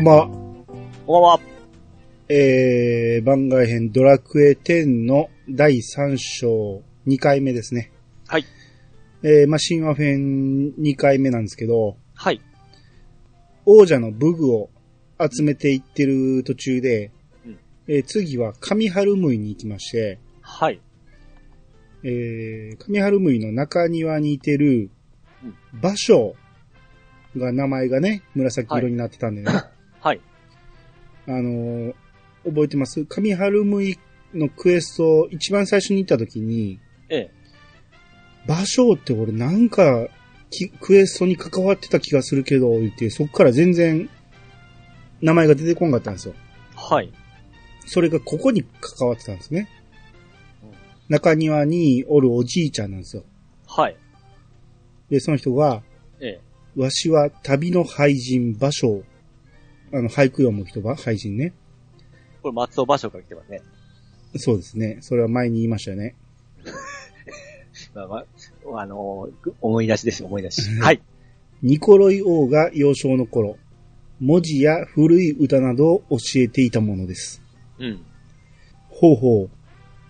こんばんは。こんばんは。えー、番外編ドラクエ10の第3章2回目ですね。はい。えー、まあ、神話編2回目なんですけど、はい。王者の武具を集めていってる途中で、うんえー次は上春ムイに行きまして、はい。えー、上春ムイの中庭にいてるうん場所が名前がね、紫色になってたんでね。はい。あのー覚えてます？上春ムイのクエスト、一番最初に行った時に、ええ。芭蕉って俺なんかきクエストに関わってた気がするけど、言って、そっから全然名前が出てこんかったんですよ。はい。それがここに関わってたんですねうん。中庭におるおじいちゃんなんですよ。はい。で、その人が、ええ。わしは旅の俳人芭蕉。あの、俳句読む人は俳人ね。これ松尾芭蕉から来てますね。そうですね。それは前に言いましたよね。まあまあ、あのー思い出しです、思い出し。はい。ニコロイ王が幼少の頃、文字や古い歌などを教えていたものです。うん。ほうほう、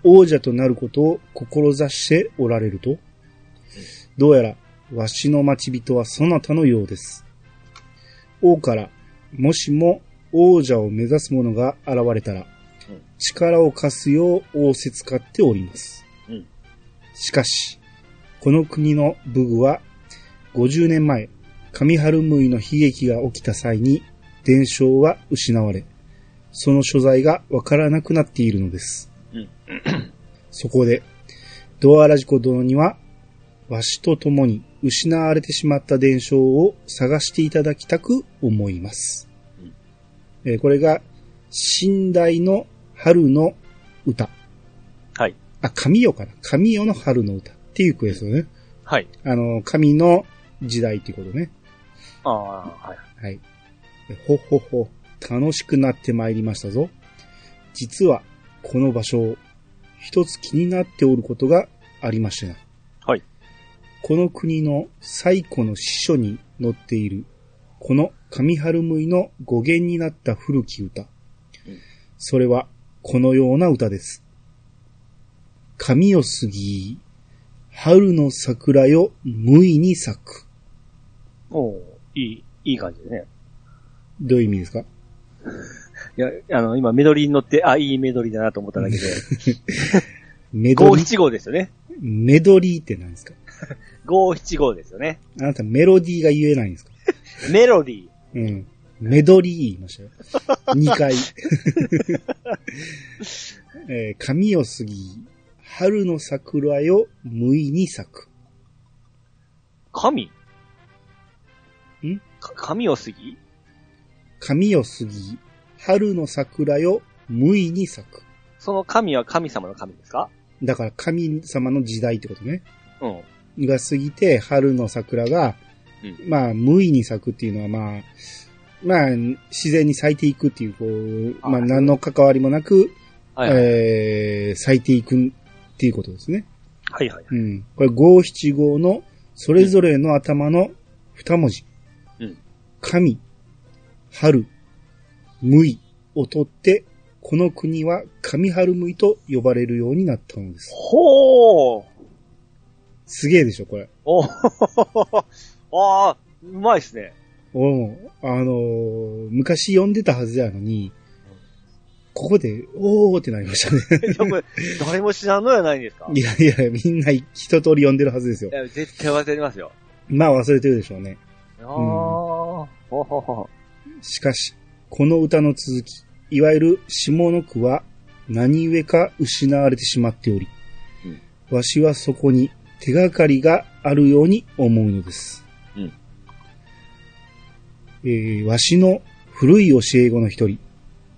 王者となることを志しておられると、どうやら、わしの待ち人はそなたのようです。王から、もしも王者を目指す者が現れたら、うん力を貸すよう仰せつかっております。うんしかし、この国の武具は、50年前、上春ムイの悲劇が起きた際に、伝承は失われ、その所在がわからなくなっているのです。うんそこで、ドアラジコ殿には、わしと共に失われてしまった伝承を探していただきたく思います。えーこれが、寝台の春の歌。はい。あ、神代かな？神代の春の歌っていうクエストね。はい。あの、神の時代っていうことね。ああ、はい。はい。ほほほ、楽しくなってまいりましたぞ。実は、この場所、一つ気になっておることがありましてな。はい。この国の最古の史書に載っている、この上春ムイの語源になった古き歌。それは、このような歌です。神よ過ぎ、春の桜よ、無意に咲く。おーいい、いい感じでね。どういう意味ですか？いや、あの、今メドリーに乗って、あ、いいメドリーだなと思っただけで。メドリ？ー、五七五ですよね。メドリーって何ですか？五七五ですよね。あなたメロディーが言えないんですか？メロディー。うん。メドリー言いましたよ。2回。えー、髪を過ぎ、春の桜よ、無意に咲く。神？ん？か神を過ぎ？髪を過ぎ、春の桜よ、無意に咲く。その神は神様の神ですか？だから神様の時代ってことね。うん。が過ぎて、春の桜が、うまあ、無意に咲くっていうのは、まあ、まあ、自然に咲いていくっていう、こう、まあ、あ何の関わりもなく、はいはい。えー、咲いていくっていうことですね。はいはい。うん。これ、五七五の、それぞれの頭の二文字。うん。神、春、無意を取って、この国は神春無意と呼ばれるようになったのです。ほーすげえでしょ、これ。お ああ、うまいっすね。俺も、あのー昔読んでたはずやのに、ここで、おーってなりましたね。誰も知らんのやないんですか？いやいや、みんな一通り読んでるはずですよい。や、絶対忘れてますよ。まあ忘れてるでしょうね。ああ、ほほほ。しかし、この歌の続き、いわゆる下の句は何故か失われてしまっており、わしはそこに手がかりがあるように思うのです。うんえーわしの古い教え子の一人、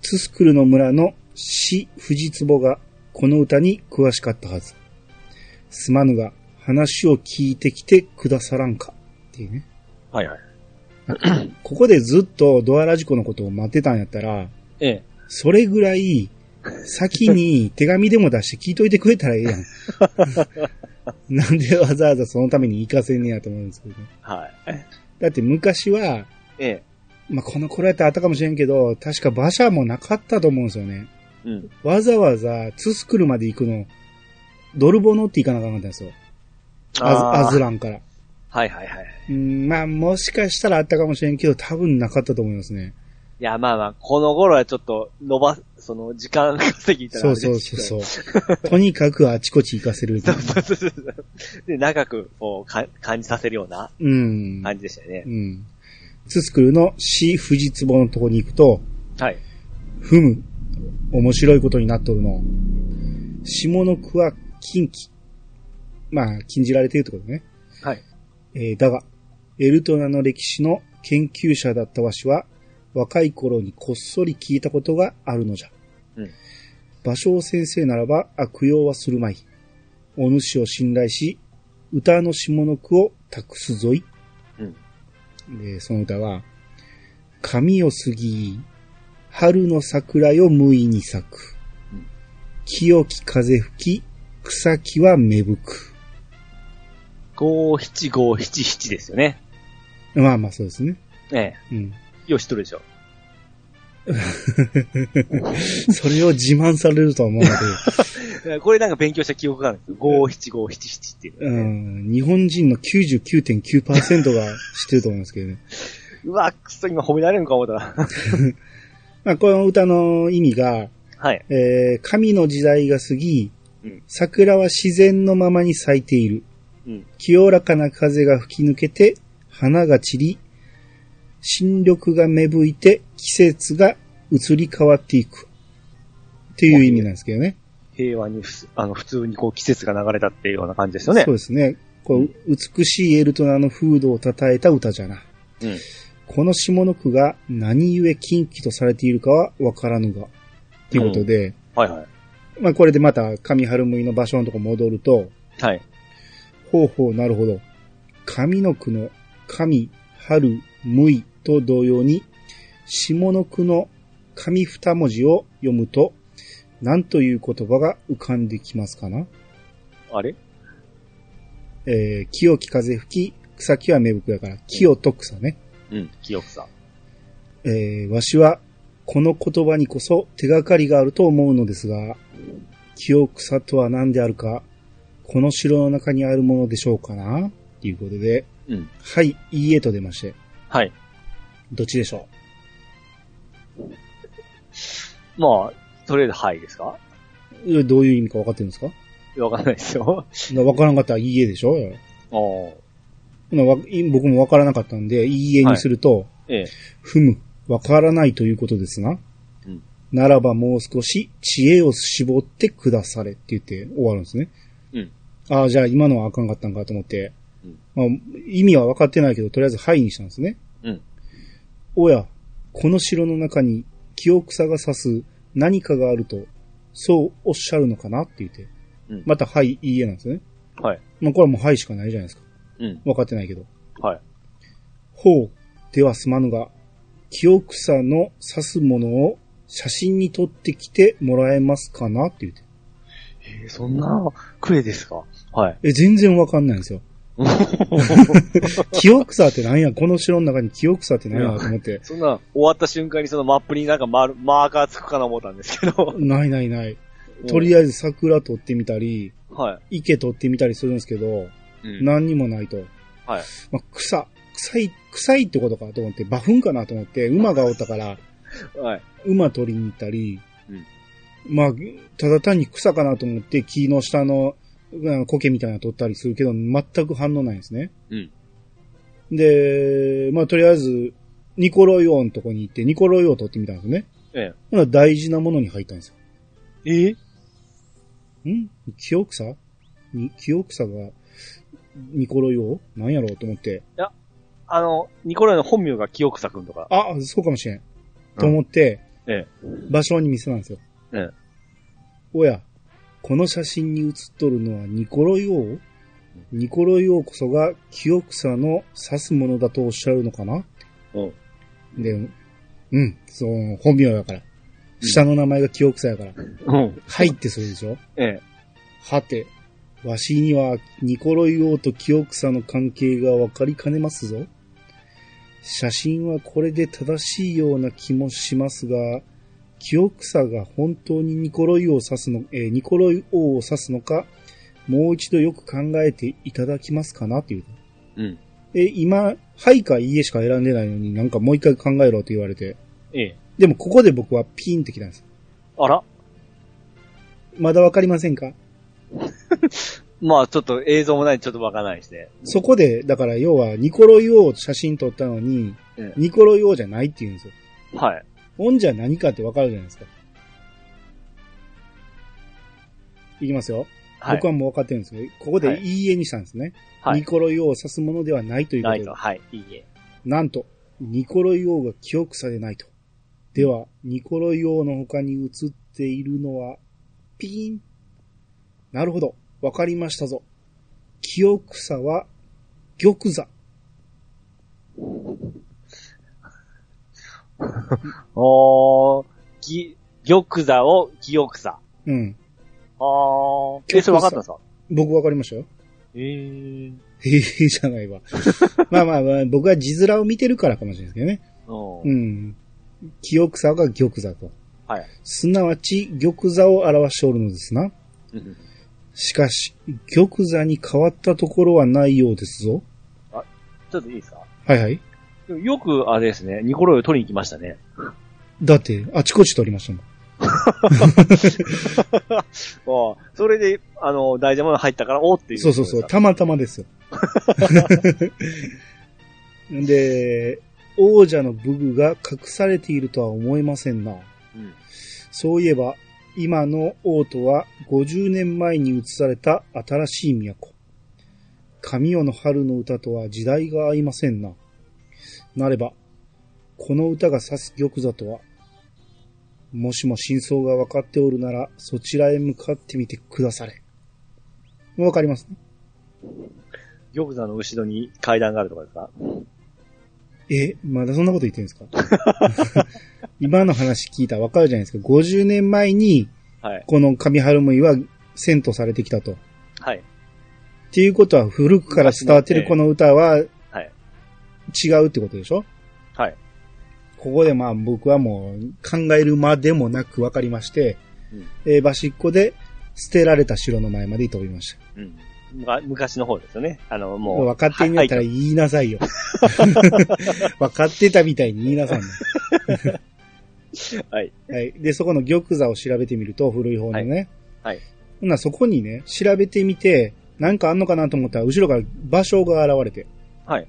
ツスクルの村の死藤壺がこの歌に詳しかったはず。すまぬが話を聞いてきてくださらんか。っていうね。はいはい。ここでずっとドアラジコのことを待ってたんやったら、ええ。それぐらい、先に手紙でも出して聞いといてくれたらええやん。なんでわざわざそのために行かせんねやと思うんですけどね。はい。だって昔は、ええ。まあ、この頃やったらあったかもしれんけど、確か馬車もなかったと思うんですよね。うん。わざわざツスクルまで行くの、ドルボ乗って行かなあかったんですよ。アズランから。はいはいはい。うん、まあ、もしかしたらあったかもしれんけど、多分なかったと思いますね。いや、まあまあ、この頃はちょっと伸ばす、その、時間稼ぎたらそうそうそうそう。とにかくあちこち行かせる。そうそうそう。で、長く、こう、か感じさせるようなうん。感じでしたよねう。ん。ツスクルの死富士壺のとこに行くと、はい。ふむ。面白いことになっとるの。下の句は禁忌。まあ、禁じられているってことね。はい。えーだが、エルトナの歴史の研究者だったわしは、若い頃にこっそり聞いたことがあるのじゃ。うん芭蕉先生ならば悪用はするまい。お主を信頼し、歌の下の句を託すぞい。うん。で、その歌は、髪を過ぎ、春の桜よ無意に咲くうん。清き風吹き、草木は芽吹く。五七五七七ですよね。まあまあそうですね。えうん。え。よしとるでしょ。それを自慢されるとは思うので、これなんか勉強した記憶があるんですよ。五七五七七っていう、うん、日本人の99.9%が知ってると思いますけどね。うわ、くそ、今褒められるのか思ったら。まあ、この歌の意味が、はい。えー神の時代が過ぎ、うん桜は自然のままに咲いている。うん。清らかな風が吹き抜けて、花が散り、新緑が芽吹いて、季節が移り変わっていく。っていう意味なんですけどね。平和にふす、あの、普通にこう季節が流れたっていうような感じですよねそう。ですね。こう、美しいエルトナの風土を称えた歌じゃな。うん。この下の句が何故禁忌とされているかはわからぬが。ということで、はいはい。まあこれでまた上春向いの場所のとこ戻ると、はい。ほうほうなるほど。上の句の上、春、むいと同様に、下の句の上二文字を読むと、何という言葉が浮かんできますかな？あれ？えー、清き風吹き、草木は芽吹くやから、清と草ね。うん。記憶さ。えー、わしは、この言葉にこそ手がかりがあると思うのですが、清草とは何であるか、この城の中にあるものでしょうかな？ということで、うん。はい、いいえと出まして、はい。どっちでしょまあ、とりあえずはいですか？どういう意味か分かってるんですか？わかんないですよ。な分からんかったらいいえでしょ？おーなわい僕も分からなかったんで、いいえにすると、ええ。ふむ、分からないということですな。うんならばもう少し知恵を絞ってくだされって言って終わるんですね。うん。ああ、じゃあ今のはあかんかったんかと思って、うんまあ、意味は分かってないけど、とりあえずはいにしたんですね。うん。おや、この城の中に清草が指す何かがあると、そうおっしゃるのかな？って言って、うんまたはい、いいえなんですね。はい。まあこれはもうはいしかないじゃないですか。うん。分かってないけど。はい。ほう、ではすまぬが、清草の指すものを写真に撮ってきてもらえますかな？って言って。えー、そんな、クエですか？はい。え、全然わかんないんですよ。清草って何やこの城の中に清草って何やと思って。そんな、終わった瞬間にそのマップになんかマーマーカーつくかな思ったんですけど。ないないない。とりあえず桜撮ってみたり、は池撮ってみたりするんですけど、い。うん。何にもないと。はい。まあ、草、臭い、臭いってことかと思って、馬糞かなと思って、馬がおったから、はい。馬取りに行ったり、うんまあ、ただ単に草かなと思って木の下のうん苔みたいなの取ったりするけど、全く反応ないんですね。うん。で、まあ、とりあえず、ニコロイオのとこに行って、ニコロイオを取ってみたんですね。えほな大事なものに入ったんですよ。え？えん？清草？に清草が、ニコロイオなんやろうと思って、あの、ニコライの本名が清草くんとか。あ、そうかもしれん。と思って、え場所に見せたんですよ。え。えおや、この写真に写っとるのはニコロイオニコロイオこそが清草の指すものだとおっしゃるのかな？え。うん。で、うん、そう、本名やから。下の名前が清草やから。うん。はいってするでしょ？ええ。はて、わしにはニコロイオと清草の関係がわかりかねますぞ。写真はこれで正しいような気もしますが、清草が本当にニコロイを指すの、えーニコロイ王を指すのか、もう一度よく考えていただきますかなっていう。うん。え、今、はいかいいえしか選んでないのになんかもう一回考えろって言われて。ええ。でもここで僕はピーンってきたんです。あらまだわかりませんか？まあ、ちょっと映像もないんでちょっとわからないですね。そこで、だから要はニコロイ王写真撮ったのに、えニコロイ王じゃないって言うんですよ。え。はい。オンじゃ何かってわかるじゃないですか。いきますよ。はい。僕はもう分かってるんですけど、ここでいいえにしたんですね。はいニコロイ王を指すものではないということではい。いいえ。なんと、ニコロイ王が清草でないと。では、ニコロイ王の他に映っているのは、ピーン。なるほど。わかりましたぞ。清草は、玉座。おー、ぎ、玉座を清草。うん。あー。え、それ分かったんですか？僕わかりましたよ。えー。へえじゃないわ。まあまあまあ、僕は字面を見てるからかもしれないですけどね。う。うんん。清草が玉座と。はい。すなわち、玉座を表しておるのですな。うんしかし、玉座に変わったところはないようですぞ。ちょっといいですか？はいはい。よく、あれですね、ニコロイを取りに行きましたね。だって、あちこち取りましたもん。ああ、それで、あの、大事なもの入ったから、おーっていう。そうそうそう、たまたまですよ。で、王者の武具が隠されているとは思えませんな。うん。そういえば、今の王都は50年前に移された新しい都。神代の春の歌とは時代が合いませんな。なれば、この歌が指す玉座とは、もしも真相が分かっておるなら、そちらへ向かってみてくだされ。わかります？ね玉座の後ろに階段があるとかですか？え、まだそんなこと言ってるんですか？今の話聞いたらわかるじゃないですか。50年前に、はい。この上春ムイは遷都されてきたと。はい。っていうことは、古くから伝わってるこの歌ははい。違うってことでしょ？はい。ここでまあ僕はもう考えるまでもなく分かりまして、うんえーバシッコで捨てられた城の前まで飛びました。うん。昔の方ですよね。あの、もう。分かってんやったらはい言いなさいよ。分かってたみたいに言いなさいね。はい。はい。で、そこの玉座を調べてみると、古い方のね。はいはいならそこにね、調べてみて、なんかあんのかなと思ったら、後ろから場所が現れて、はい。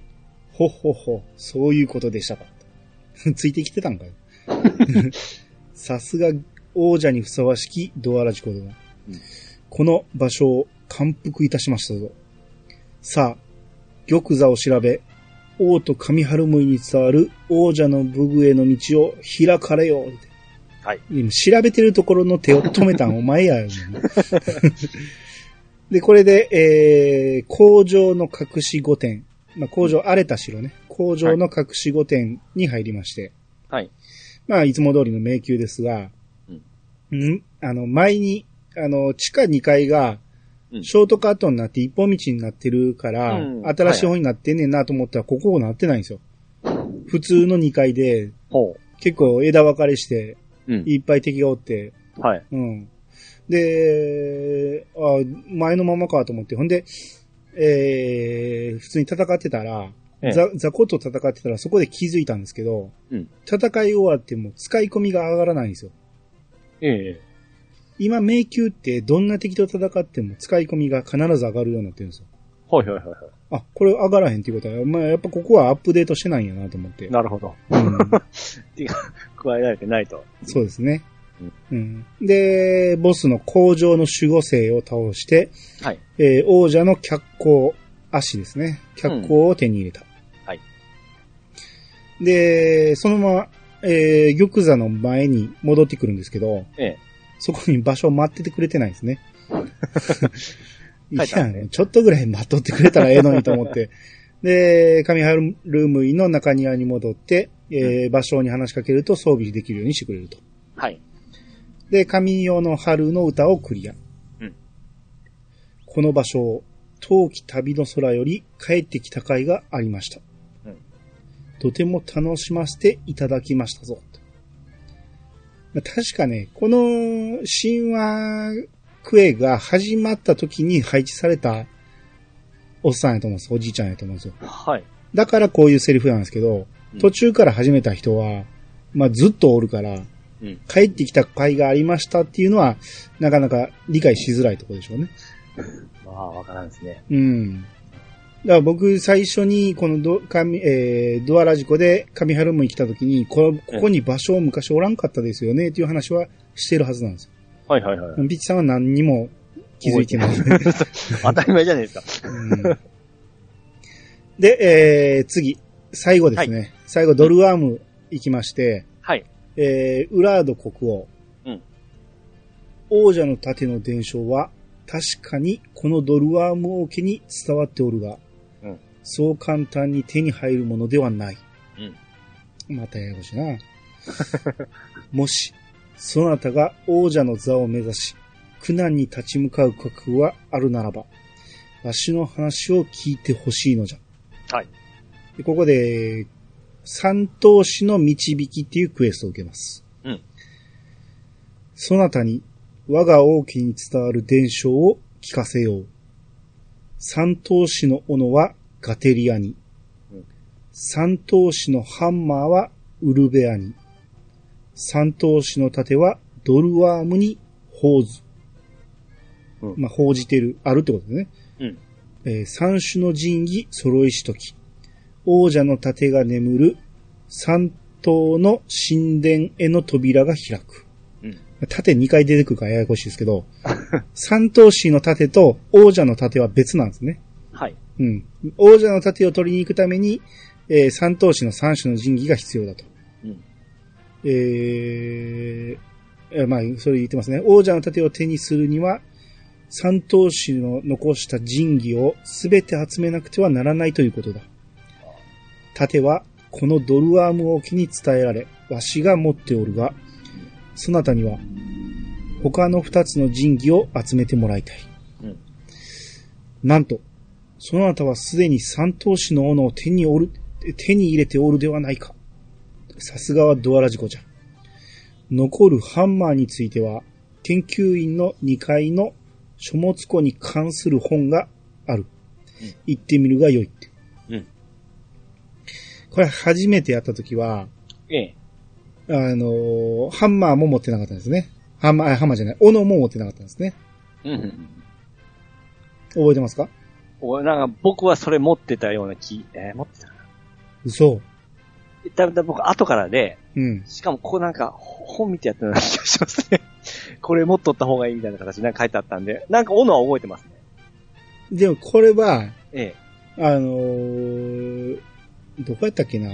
ほっほっほ、そういうことでしたか。ついてきてたんかよ。さすが王者にふさわしきドアラジコだな、うんこの場所を感服いたしましたぞ。さあ、玉座を調べ、王と上春向に伝わる王者の武具への道を開かれよ。はい。今調べてるところの手を止めたん お前やよ。で、これで、えー、工場の隠し御殿。まあ、工場荒れた城ね。工場の隠し御殿に入りまして。はい。まあ、いつも通りの迷宮ですが、うん、あの、前に、あの、地下2階が、うんショートカットになって一本道になってるから、うん新しい方になってんねんなと思ったら、ここなってないんですよ。普通の2階で、ほ結構枝分かれして、う。うん。いっぱい敵がおって、はい。うん。で、あ前のままかと思って、ほんで、えー、普通に戦ってたら、ええザ雑魚と戦ってたらそこで気づいたんですけど、うん戦い終わっても使い込みが上がらないんですよ。ええ。今、迷宮ってどんな敵と戦っても使い込みが必ず上がるようになってるんですよ。はいはいはいはあ、これ上がらへんっていうことは、まあやっぱここはアップデートしてないんやなと思ってい。。なるほど。うん、加えられてないと。そうですね。うん、で、ボスの工場の守護星を倒して、はい。えー王者の脚光、足ですね。脚光を手に入れた。はい。で、そのまま、えー玉座の前に戻ってくるんですけど、ええ。そこに場所を待っててくれてないですね。いや、ちょっとぐらい待っとってくれたらええのにと思って。で、上春ルームイの中庭に戻って、えー場所に話しかけると装備できるようにしてくれると。はい。で、神代の春の歌をクリア。うんこの場所を、冬季旅の空より帰ってきた回がありました。うんとても楽しませていただきましたぞ。確かね、この神話クエが始まった時に配置されたおっさんやと思うんです。おじいちゃんやと思うんですよ。はい。だからこういうセリフなんですけど、うん途中から始めた人は、まあずっとおるから、うん。帰ってきた甲斐がありましたっていうのは、なかなか理解しづらいところでしょうね。まあ、わからんですね。うん。だから僕、最初に、このド、かみえードアラジコで上春に来た時に、こここに場所昔おらんかったですよね、っていう話はしてるはずなんですはいはいはい。よ。ピッチさんは何にも気づいてない。当たり前じゃないですか。うんで、えー、次、最後ですね。最後、ドルアーム行きまして、はい。えー、ウラード国王。うん王者の盾の伝承は、確かにこのドルアーム王家に伝わっておるが、うんそう簡単に手に入るものではない。うん。またややこしいな。もし、そなたが王者の座を目指し、苦難に立ち向かう覚悟があるならば、わしの話を聞いてほしいのじゃ。はい。でここで、三頭士の導きっていうクエストを受けます。うん。そなたに我が王家に伝わる伝承を聞かせよう。三頭士の斧はガテリアに。うん三頭士のハンマーはウルベアに。三頭士の盾はドルワームに報ず。うんまあ、報じてる、あるってことですね。うん。えー三種の神器揃いしとき。王者の盾が眠る三頭の神殿への扉が開く。うん。盾2回出てくるからややこしいですけど、三頭身の盾と王者の盾は別なんですね。はい。うん。王者の盾を取りに行くために、えー三頭身の三種の神器が必要だと。うん。えーえーまあ、それ言ってますね。王者の盾を手にするには、三頭身の残した神器をすべて集めなくてはならないということだ。盾は、このドルアーム王家に伝えられ、わしが持っておるが、そなたには、他の二つの神器を集めてもらいたい。うん。なんと、そなたはすでに三頭身の斧を手におる、手に入れておるではないか。さすがはドアラジコじゃ。残るハンマーについては、研究員の2階の書物庫に関する本がある。うん行ってみるがよい。これ初めてやった時は、ええ。あのーハンマーも持ってなかったんですね。ハンマー、あハンマーじゃない、斧も持ってなかったんですね。うん。覚えてますか？おなんか僕はそれ持ってたような気、えー持ってたかな。嘘。だだ僕後からで、うん。しかもここなんかほ本見てやったような気がしますね。これ持っとった方がいいみたいな形でなんか書いてあったんで、なんか斧は覚えてますね。でもこれは、えあのーどこやったっけな？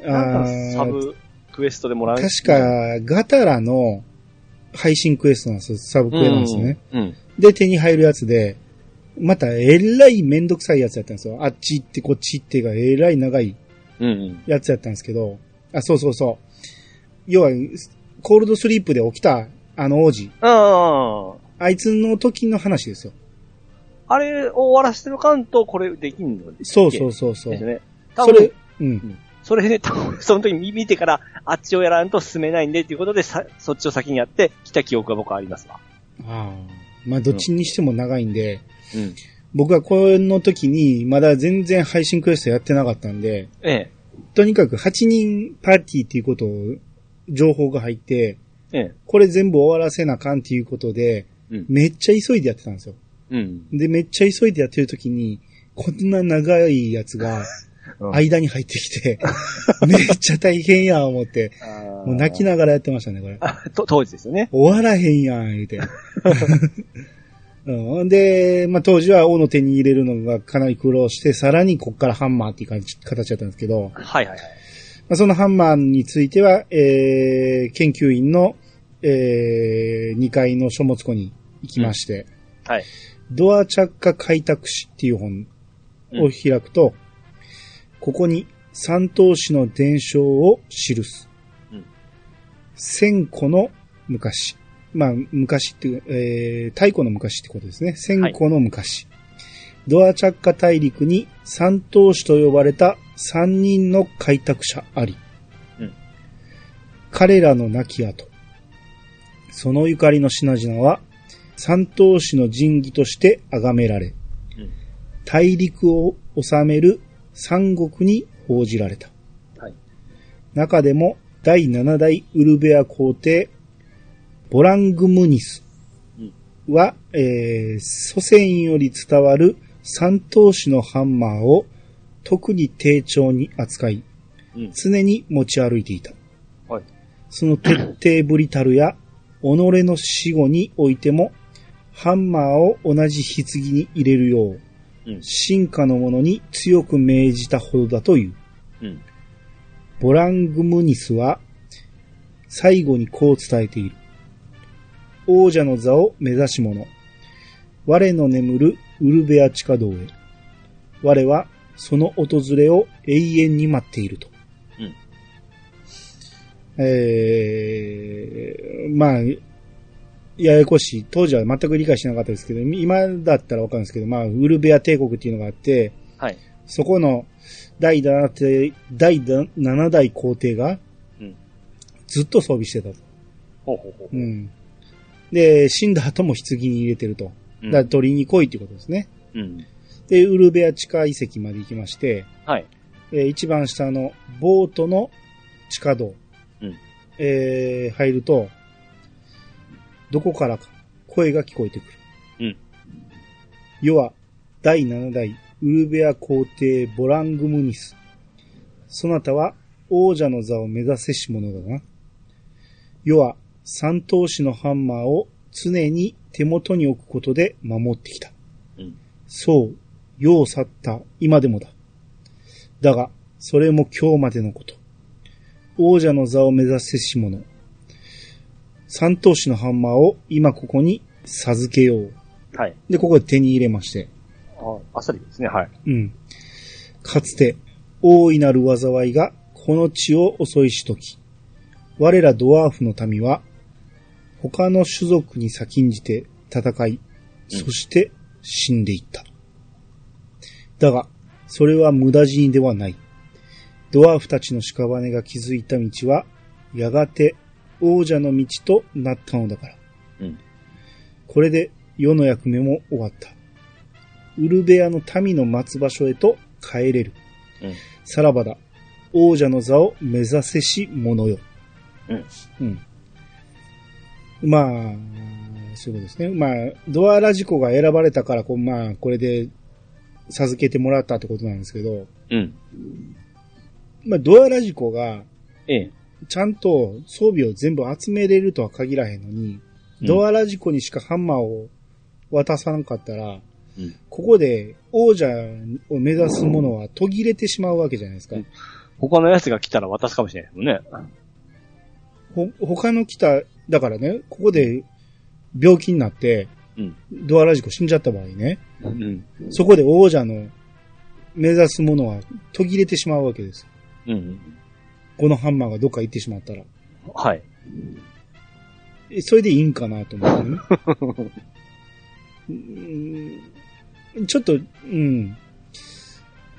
え。なんかーサブクエストでもらう。確か、ガタラの配信クエストなんですよ。サブクエなんですね。うん。うん。で、手に入るやつで、また、えらいめんどくさいやつやったんですよ。あっち行ってこっち行ってが、えらい長いうんうん。やつやったんですけど、あ、そうそうそう。要は、コールドスリープで起きた、あの王子。ああ。あいつの時の話ですよ。あれを終わらせてるかんと、これできんのそうそうそうそう。ですね。多分それ、うん。それで、多分その時に見てから、あっちをやらんと進めないんで、っていうことで、さ、そっちを先にやって、来た記憶が僕はありますわ。ああ。まあ、どっちにしても長いんで、うん。僕はこの時に、まだ全然配信クエストやってなかったんで、ええ。とにかく8人パーティーっていうことを、情報が入って、ええ。これ全部終わらせなあかんっていうことで、うん。めっちゃ急いでやってたんですよ。うん。で、めっちゃ急いでやってる時に、こんな長いやつが間に入ってきて、めっちゃ大変や思って、もう泣きなながらやってましたね、これ。と、当時ですよね。終わらへんやん、言うて。うん、で、まあ、当時は王の手に入れるのがかなり苦労して、さらにこっからハンマーっていう形だったんですけど、はいはいはい。まあ、そのハンマーについては、えー、研究員の、えー、2階の書物庫に行きまして、はい。ドア着火開拓史っていう本を開くと、ここに三頭士の伝承を記す。うん千古の昔。まあ、昔っていう、えー、太古の昔ってことですね。千古の昔。ドアチャッカ大陸に三島主と呼ばれた三人の開拓者あり。うん彼らの亡き後。そのゆかりの品々は、三島主の神器として崇められ、うん大陸を治める三国に報じられた。はい。中でも第7代ウルベア皇帝、ボラングムニスは、えー祖先より伝わる三頭種のハンマーを特に丁重に扱い、うん。常に持ち歩いていた。はい。その徹底ぶりたるや、己の死後においても、ハンマーを同じ棺に入れるよう、うん。進化の者に強く命じたほどだという。うん。ボラングムニスは、最後にこう伝えている。王者の座を目指し者。我の眠るウルベア地下道へ。我はその訪れを永遠に待っていると。うんえー、まあ、ややこしい。当時は全く理解しなかったですけど、今だったらわかるんですけど、まあ、ウルベア帝国っていうのがあって、はい。そこの第7代、第7代皇帝がうん。ずっと装備してたと。ほうほうほう。うん。で、死んだ後も棺に入れてると。うんだから取りに来いっていうことですね。うん。で、ウルベア地下遺跡まで行きまして、はい。えー一番下のボートの地下道、うんえー入ると、どこからか声が聞こえてくる。うん。要は、第7代ウルベア皇帝ボラングムニス。そなたは王者の座を目指せし者だな。要は、三頭士のハンマーを常に手元に置くことで守ってきた。うん。そう、世を去った今でもだ。だが、それも今日までのこと。王者の座を目指せし者。三頭士のハンマーを今ここに授けよう。はい。で、ここで手に入れまして。あ、あっさりですね。はい。うん。かつて、大いなる災いがこの地を襲いしとき、我らドワーフの民は、他の種族に先んじて戦い、うんそして死んでいった。だが、それは無駄死にではない。ドワーフたちの屍が築いた道は、やがて王者の道となったのだから。うん。これで世の役目も終わった。ウルベアの民の待つ場所へと帰れる。うん。さらばだ。王者の座を目指せし者よ。うん。うん。まあ、そういうことですね。まあ、ドアラジコが選ばれたから、こう、まあ、これで授けてもらったってことなんですけど、うん。まあ、ドアラジコがええ。ちゃんと装備を全部集めれるとは限らへんのに、うんドアラジコにしかハンマーを渡さなかったら、うん。ここで王者を目指すものは途切れてしまうわけじゃないですか。うん他のやつが来たら渡すかもしれないですもんね。ほ、他の来た、だからね、ここで病気になって、うん。ドアラジコ死んじゃった場合ね、うん。そこで王者の目指すものは途切れてしまうわけです。うん。このハンマーがどっか行ってしまったら。はい。えそれでいいんかなと思ってね。うんちょっと、うん。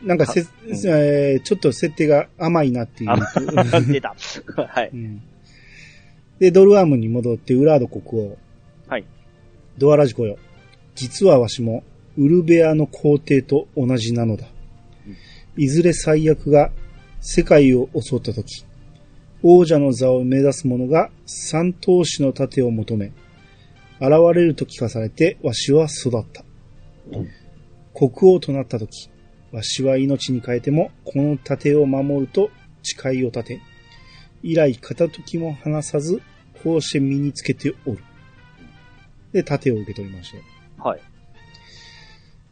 なんかせ、うんえーちょっと設定が甘いなっていう。あ、出た。はい。うんで、ドルアームに戻って、ウラード国王。はい。ドアラジコよ。実はわしも、ウルベアの皇帝と同じなのだ。いずれ最悪が世界を襲ったとき、王者の座を目指す者が三頭士の盾を求め、現れると聞かされてわしは育った。国王となったとき、わしは命に変えてもこの盾を守ると誓いを立て、以来片時も離さず、こうして身につけておる。で、盾を受け取りましたよ。はい。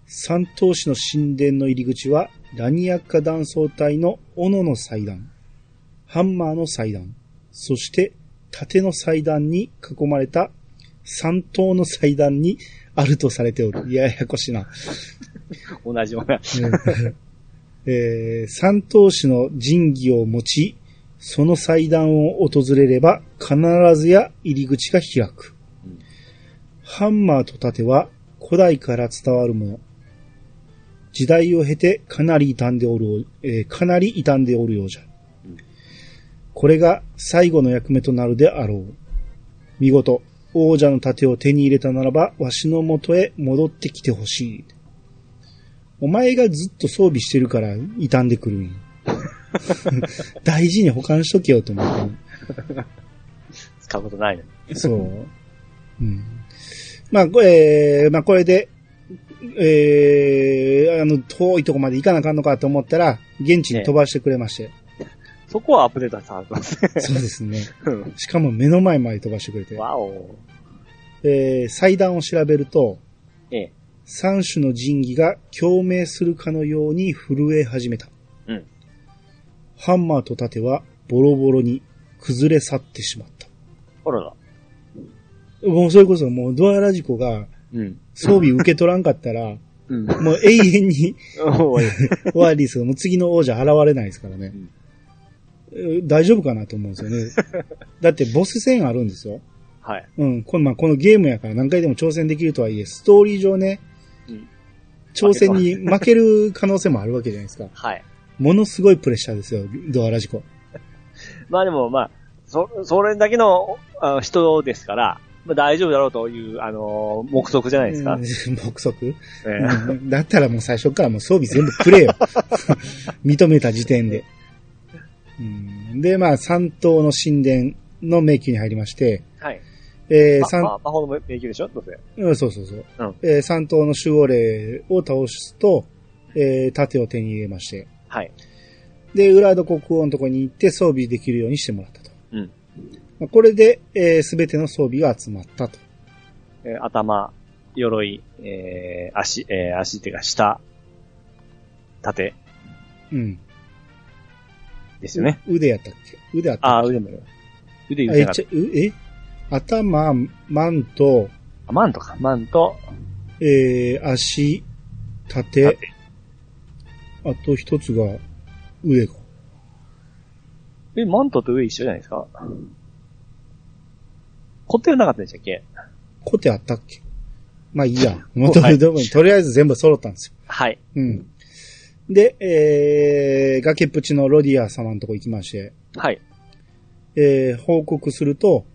三頭士の神殿の入り口は、ラニアッカ断層帯の斧の祭壇、ハンマーの祭壇、そして盾の祭壇に囲まれた三頭の祭壇にあるとされておる。ややこしいな。同じような。えー三頭士の神器を持ち、その祭壇を訪れれば必ずや入り口が開く。うんハンマーと盾は古代から伝わるもの。時代を経てかなり傷んでおる、えーかなり傷んでおるようじゃ。うんこれが最後の役目となるであろう。見事、王者の盾を手に入れたならば、わしの元へ戻ってきてほしい。お前がずっと装備してるから傷んでくるんよ 大事に保管しとけよと思って。使うことないのに。そう。うん。まあ、これ、まあ、これで、えー、あの、遠いとこまで行かなあかんのかと思ったら、現地に飛ばしてくれまして。そこはアップデートされてますね。そうですね。うんしかも目の前まで飛ばしてくれて。わお。えー、祭壇を調べると、ええ。三種の神器が共鳴するかのように震え始めた。うん。ハンマーと盾はボロボロに崩れ去ってしまった。あらら。もうそれこそもうドアラジコがうん。装備受け取らんかったら、うん。もう永遠に終わりですよ。もう次の王者現れないですからね。えー大丈夫かなと思うんですよね。だってボス戦あるんですよ。はい。うん。この、まあ、このゲームやから何回でも挑戦できるとはいえ、ストーリー上ね、うん挑戦に負ける可能性もあるわけじゃないですか。はい。ものすごいプレッシャーですよ、ドアラジコ。まあでもまあ、そ、それだけのあ人ですから、まあ大丈夫だろうという、あのー目測じゃないですか。うん 目測、ええうん だったらもう最初からもう装備全部くれよ。認めた時点で。うんで、まあ、三島の神殿の迷宮に入りまして、はい。えー、三まま魔法の迷宮でしょ？どうせ。うん、そうそうそう。うんえー三頭の守護霊を倒すと、えー盾を手に入れまして、はい。で、ウラード国王のところに行って装備できるようにしてもらったと。うん。まあこれで、す、べ、ての装備が集まったと。えー頭、鎧、えー足、えー足っていうか下、盾うん。ですよね。う腕やったっけ？腕あったああ、っけ腕も。腕あ、言ってええ？頭、マント、た。あマントか。マント、えー、足、盾、盾あと一つが腕か。え、マントと上一緒じゃないですか？コテはなかったでしたっけ？コテあったっけ？まあいいや。もうとはいととりあえず全部揃ったんですよ。はい。うん。で、えー、崖っぷちのロディア様のとこ行きまして、はい。えー、報告すると、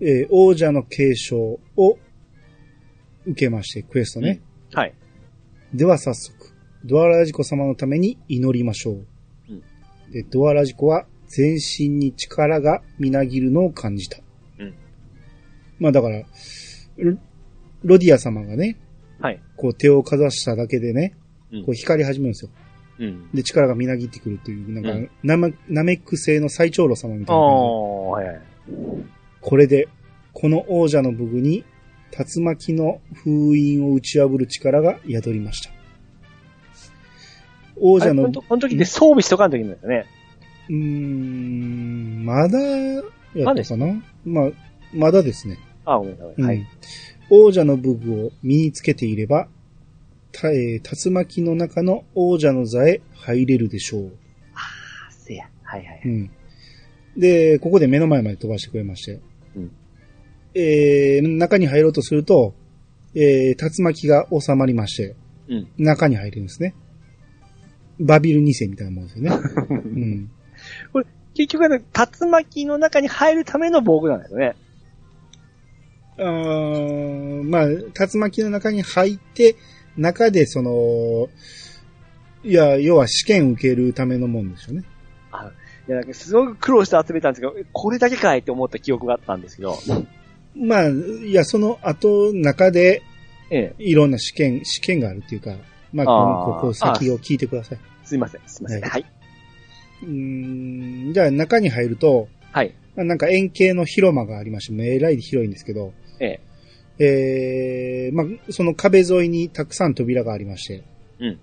えー、王者の継承を受けまして、クエストね。はい。では早速、ドアラジコ様のために祈りましょう。うんで、ドアラジコは全身に力がみなぎるのを感じた。うんまあだから、ロロディア様がね、はい。こう手をかざしただけでね、うんこう光り始めるんですよ。うん。で、力がみなぎってくるという、なんか、うんナメナメック星の最長老様みあたいなはいはい。これで、この王者の武具に、竜巻の封印を打ち破る力が宿りました。王者の、この時で装備しとかんといけないんですよね。ーん、まだ、やったかな？まあ、まだですね。あ、ごめんなさい。うんはい。王者の武具を身につけていれば、たえー竜巻の中の王者の座へ入れるでしょう。あせや。はいはい。うん。で、ここで目の前まで飛ばしてくれまして。うんえー、中に入ろうとすると、えー、竜巻が収まりまして、うん。中に入るんですね。バビル2世みたいなもんですよね。うん。結局あの、竜巻の中に入るための防具なんですよね。あーまあ、竜巻の中に入って、中でその、いや、要は試験受けるためのもんでしょうね。あいや、なんかすごく苦労して集めたんですけど、えこれだけかいって思った記憶があったんですけど。まあ、いや、その後、中で、ええ。いろんな試験、試験があるっていうか、まあ、あーここ先を聞いてください。すいません、すいません。ははい。うーん、じゃあ中に入ると、はい。まあなんか円形の広間がありまして、えらい広いんですけど、ええ。えー、まあ、その壁沿いにたくさん扉がありまして、うん。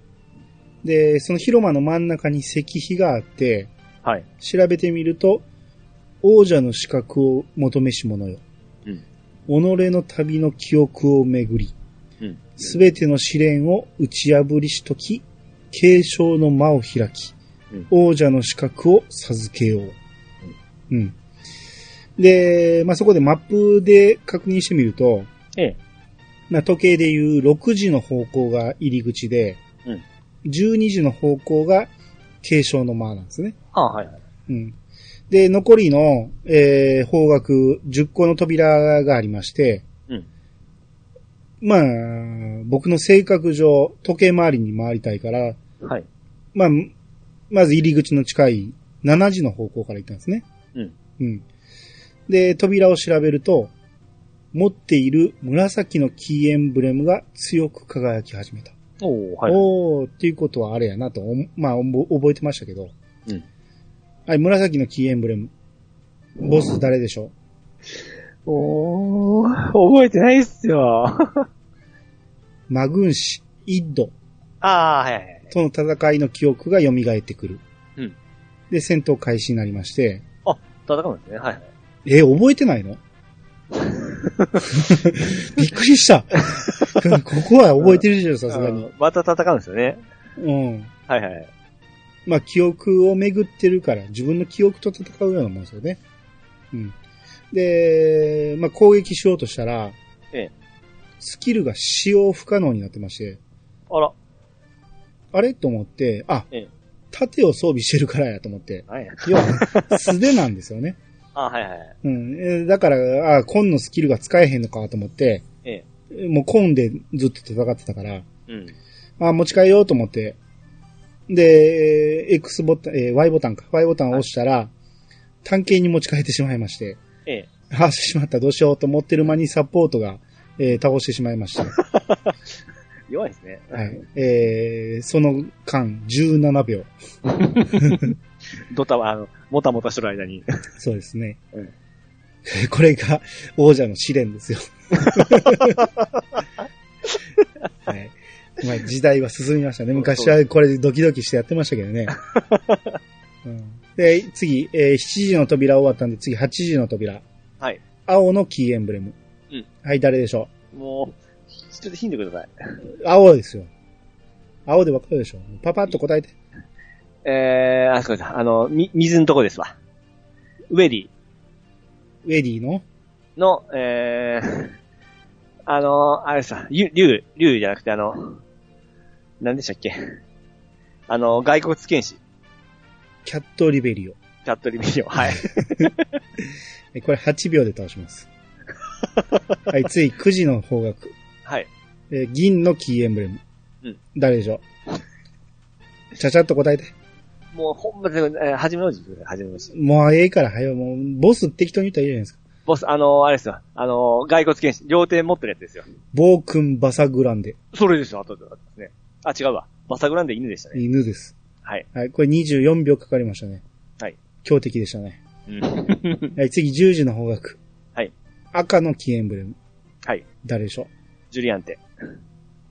で、その広間の真ん中に石碑があって、はい。調べてみると、王者の資格を求めし者よ。うん。己の旅の記憶をめぐり、うん。すべての試練を打ち破りしとき、継承の間を開き、うん王者の資格を授けよう。うん。で、まあ、そこでマップで確認してみると、ええ。まあ、時計でいう6時の方向が入り口で、うん12時の方向が継承の間なんですね。あはいはい。うん。で、残りの、えー、方角10個の扉がありまして、うん。まあ、僕の性格上、時計回りに回りたいから、はい。まあ、まず入り口の近い7時の方向から行ったんですね。うん。うん。で、扉を調べると、持っている紫のキーエンブレムが強く輝き始めた。おーはい。おー、っていうことはあれやなと、おまあ、覚えてましたけど。うん。はい、紫のキーエンブレム。ボス誰でしょおー、覚えてないっすよ。うマグンシ、イッドああ、はいはいはい。との戦いの記憶が蘇ってくる。うん。で、戦闘開始になりまして、あ、戦うんですね。はいはい。え、覚えてないの？びっくりした。ここは覚えてるでしょ、さすがにあ。また戦うんですよね。うん。はいはい。まあ、記憶を巡ってるから、自分の記憶と戦うようなもんですよね。うん。で、まあ、攻撃しようとしたら、ええ。スキルが使用不可能になってまして、あら。あれ？と思って、あ、ええ盾を装備してるからやと思って、はい。要は、素手なんですよね。あはいはい。うん。えーだから、あ、コンのスキルが使えへんのかと思って、えもうコンでずっと戦ってたから、うん。あ、持ち帰ようと思って、で、X ボタン、えー Y ボタンか。Y ボタンを押したら、単形に持ち帰ってしまいまして、ええ。あ、しまった、どうしようと思ってる間にサポートが、えー倒してしまいました。弱いですね。はい。えー、その間、17秒。ドタは、あの、もたもたしてる間に。そうですね。うんこれが王者の試練ですよ。はい。まあ、時代は進みましたね。昔はこれでドキドキしてやってましたけどね。うん、で、次、えー7時の扉終わったんで、次8時の扉。はい。青のキーエンブレム。うんはい、誰でしょもう、ちょっとヒントください。う青ですよ。青でわかるでしょパパッと答えて。えー、あ、そうだ、あの、み、水のとこですわ。ウェディウェディの？の、えー、あの、あれさ、竜、竜、竜じゃなくてあの、何でしたっけ？あの、外国剣士。キャットリベリオ。チャットリビデオ。はい。えこれ8秒で倒します。はい、次、9時の方角。はい。えー銀のキーエンブレム。うん誰でしょう？ちゃちゃっと答えて。もう、ほんまで、えー、はじめの字はじめの字。もうええから、はよ、もう、ボス適当に言ったらいいじゃないですか。ボス、あの、あれですよ。あの、骸骨剣士、両手持ってるやつですよ。暴君バサグランデ。それですよ、あとでね。あ、違うわ。バサグランデ犬でしたね。犬です。はい。はい、これ24秒かかりましたね。はい。強敵でしたね。うん。はい、次、10時の方角。はい。赤のキーエンブレム。はい。誰でしょジュリアンテ。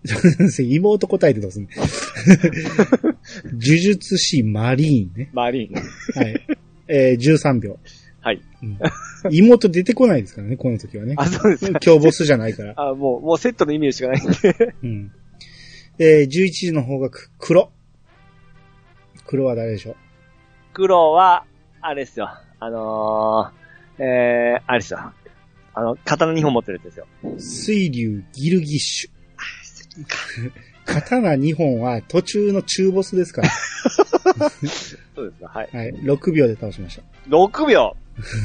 う 妹答えてどうすんね 呪術師マリーンね。マリーン。はい。えー、13秒。はい。うん妹出てこないですからね、この時はね。あ、そうです。今日ボスじゃないから。あ、もう、もうセットのイメージしかないんで。うん。えー、11時の方角、黒。黒は誰でしょう？黒は、あれですよ。あのー、えー、あれですよ。あの、刀2本持ってるやつですよ。水流ギルギッシュ。刀2本は途中の中ボスですから。そうですか。はい。はい。6秒で倒しました。6秒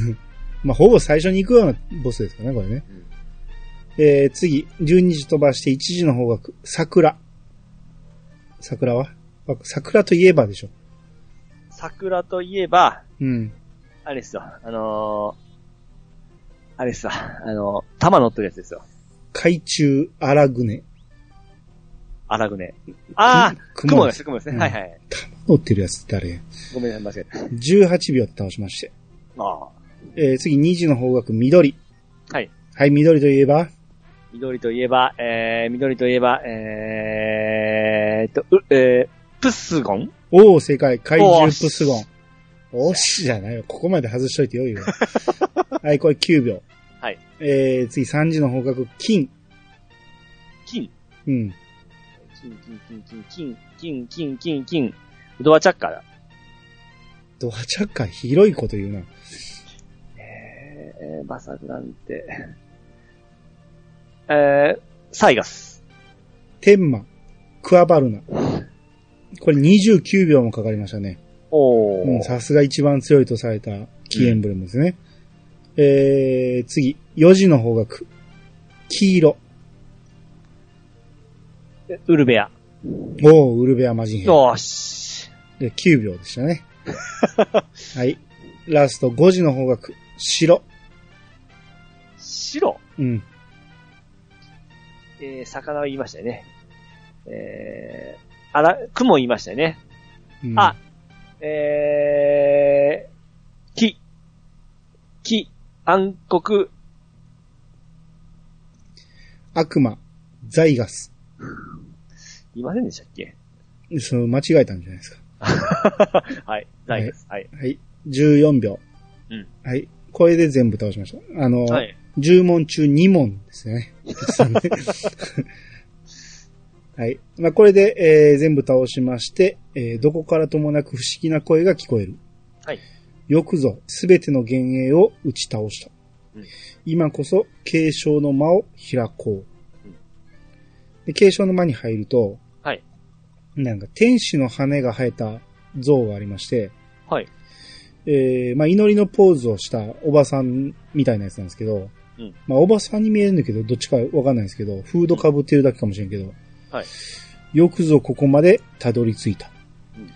まあ、ほぼ最初に行くようなボスですからね、これね。えー、次、12時飛ばして1時の方角、桜。桜は？あ桜といえばでしょ。桜といえば、うん。あれですよ。あのー、あれですよ。あのー、玉乗ってるやつですよ。海中荒船。荒船。ああく雲です、雲ですね。うんはいはい。乗ってるやつって誰？ごめんなさい、間違え ?18 秒で倒しまして。た。あえー、次2時の方角、緑。あ。はい。はい、緑といえば、緑といえば、えー、緑といえば、えーっと、う、えー、プッスゴン？おお、正解。怪獣プスゴン。おしじゃないよ。ここまで外しといてよいよ。はい、これ9秒。はい。えー、次3時の方角、金。金。うん。金、金、金、金、金、金、金、金、金。ドアチャッカーだ。ドアチャッカー広いこと言うな。えー、バサグなんて。えー、サイガス。天魔、クワバルナ。これ29秒もかかりましたね。おー。うんさすが一番強いとされたキーエンブレムですね。えー、次、4時の方角。黄色。ウルベア。おー、ウルベアマジンヘイ。よーし。で、9秒でしたね。はい。ラスト5時の方角。白。白？うん。えー、魚は言いましたよね。えー、あら、雲言いましたよね。うんあ、えー、木。木、暗黒、悪魔。ザイガス。言いませんでしたっけ？その間違えたんじゃないですか。はい。ないです。はい。はい。14秒。うん。はい。これで全部倒しました。あの、はい。10問中2問ですね。はい。まあ、これで、えー全部倒しまして、えーどこからともなく不思議な声が聞こえる。はい。よくぞ、すべての幻影を打ち倒した。うん今こそ、継承の間を開こう。うんで継承の間に入ると、はい。なんか天使の羽が生えた像がありまして、はい。えーまあ、祈りのポーズをしたおばさんみたいなやつなんですけど、うんまあ、おばさんに見えるんだけど、どっちかわかんないですけど、フード被ってるだけかもしれんけど、はい。よくぞここまでたどり着いた。うん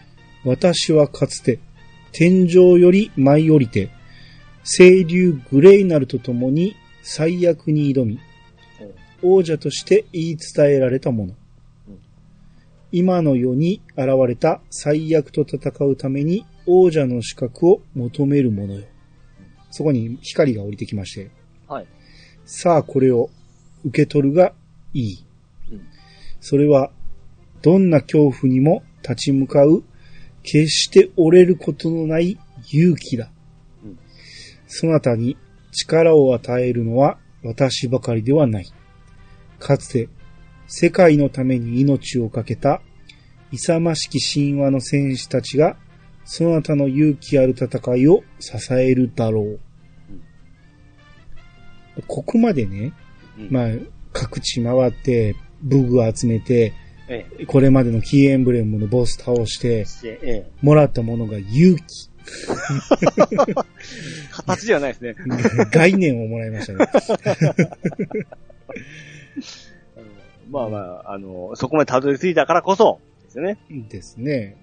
私はかつて、天井より舞い降りて、清流グレイナルと共に最悪に挑み、王者として言い伝えられたもの。うん今の世に現れた最悪と戦うために王者の資格を求めるものよ。そこに光が降りてきまして、はい。さあこれを受け取るがいい。うんそれは、どんな恐怖にも立ち向かう、決して折れることのない勇気だ。うんそなたに力を与えるのは私ばかりではない。かつて、世界のために命を懸けた、勇ましき神話の戦士たちが、そなたの勇気ある戦いを支えるだろう。ここまでね、うんまあ、各地回って、武具集めて、えこれまでのキーエンブレムのボス倒してえ。。もらったものが勇気、形ではないですね。概念をもらいましたね。まあまあ、あの、そこまでたどり着いたからこそ、ですよね。ですね。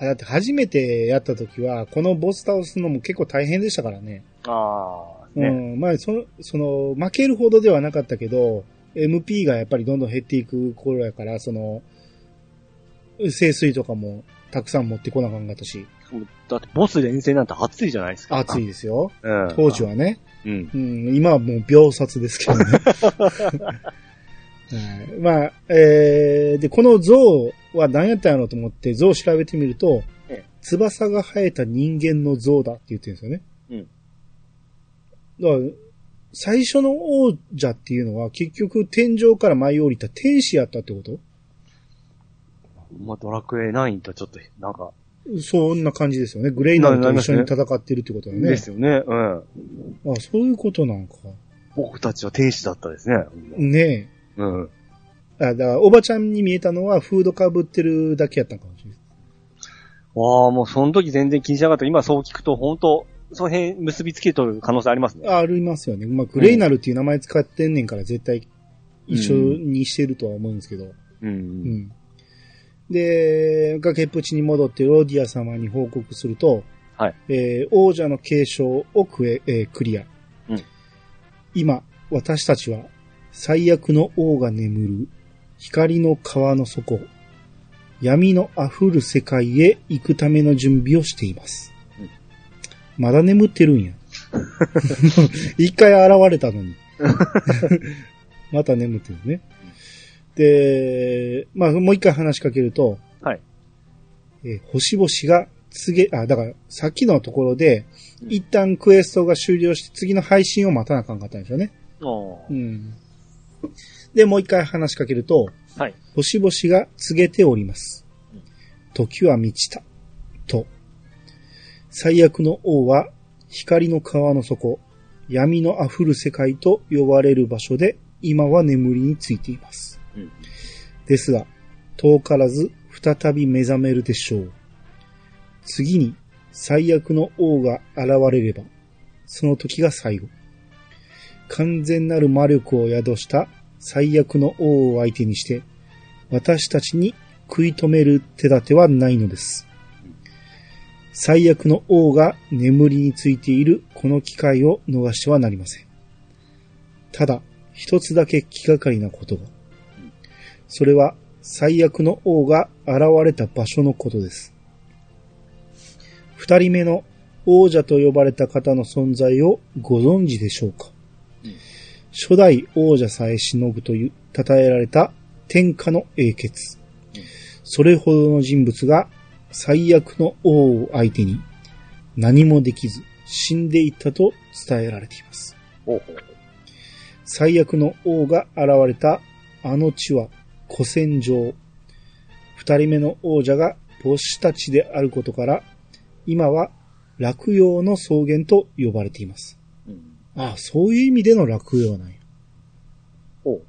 だって初めてやった時は、このボス倒すのも結構大変でしたからね。ああ、うね。ん。まあ、その、その、負けるほどではなかったけど、MP がやっぱりどんどん減っていく頃やから、その、清水とかもたくさん持ってこなかったし、だってボス連戦なんて熱いじゃないですか。熱いですよ。うん。当時はね。うん。うん、今はもう秒殺ですけどね。はい、まあ、えー、で、この像は何やったんやろうと思って像を調べてみると、ええ翼が生えた人間の像だって言ってるんですよね。うん。だから、最初の王者っていうのは結局天井から舞い降りた天使やったってこと？まあ、ドラクエ9とちょっと、なんか、そんな感じですよね。グレイナルと一緒に戦ってるってことだよね。ですよね。うん。あ、そういうことなんか。僕たちは天使だったですね。ねうん。え。あ、だから、おばちゃんに見えたのはフード被ってるだけやったんかもしれない。わあ、もうその時全然気にしなかった。今そう聞くと、本当その辺結びつけとる可能性ありますね。あありますよね。まあ、グレイナルっていう名前使ってんねんから絶対一緒にしてるとは思うんですけど。う。うんん。で、崖っぷちに戻ってローディア様に報告すると、はい。えー王者の継承をクエ、えークリア。うん今、私たちは最悪の王が眠る光の川の底、闇の溢る世界へ行くための準備をしています。うんまだ眠ってるんや。一回現れたのに。また眠ってるね。で、まあ、もう一回話しかけると、はい。えー星々が告げ、あ、だから、さっきのところで、うん一旦クエストが終了して次の配信を待たなあかんかったんですよね。おーうん。で、もう一回話しかけると、はい。星々が告げておりますうん。時は満ちた。と。最悪の王は、光の川の底、闇の溢る世界と呼ばれる場所で、今は眠りについています。うん。ですが、遠からず再び目覚めるでしょう。次に最悪の王が現れれば、その時が最後。完全なる魔力を宿した最悪の王を相手にして、私たちに食い止める手立てはないのです。最悪の王が眠りについているこの機会を逃してはなりません。ただ、一つだけ気がかりなことが。それは最悪の王が現れた場所のことです。二人目の王者と呼ばれた方の存在をご存知でしょうか、うん初代王者さえしのぐという、称えられた天下の英傑。それほどの人物が最悪の王を相手に何もできず死んでいったと伝えられています。最悪の王が現れたあの地は古戦場。二人目の王者が母子たちであることから、今は落葉の草原と呼ばれています。うん。ああ、そういう意味での落葉なんや。おう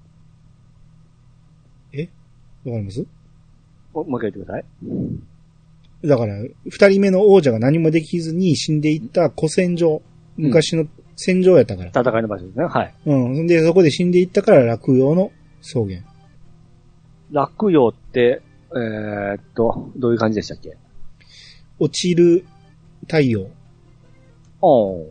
わかります？おもう一回言ってください。だから、二人目の王者が何もできずに死んでいった古戦場。昔の戦場やったから。戦いの場所ですね。はい。うん。で、そこで死んでいったから落葉の草原。落葉って、えー、っと、どういう感じでしたっけ？落ちる太陽。おー。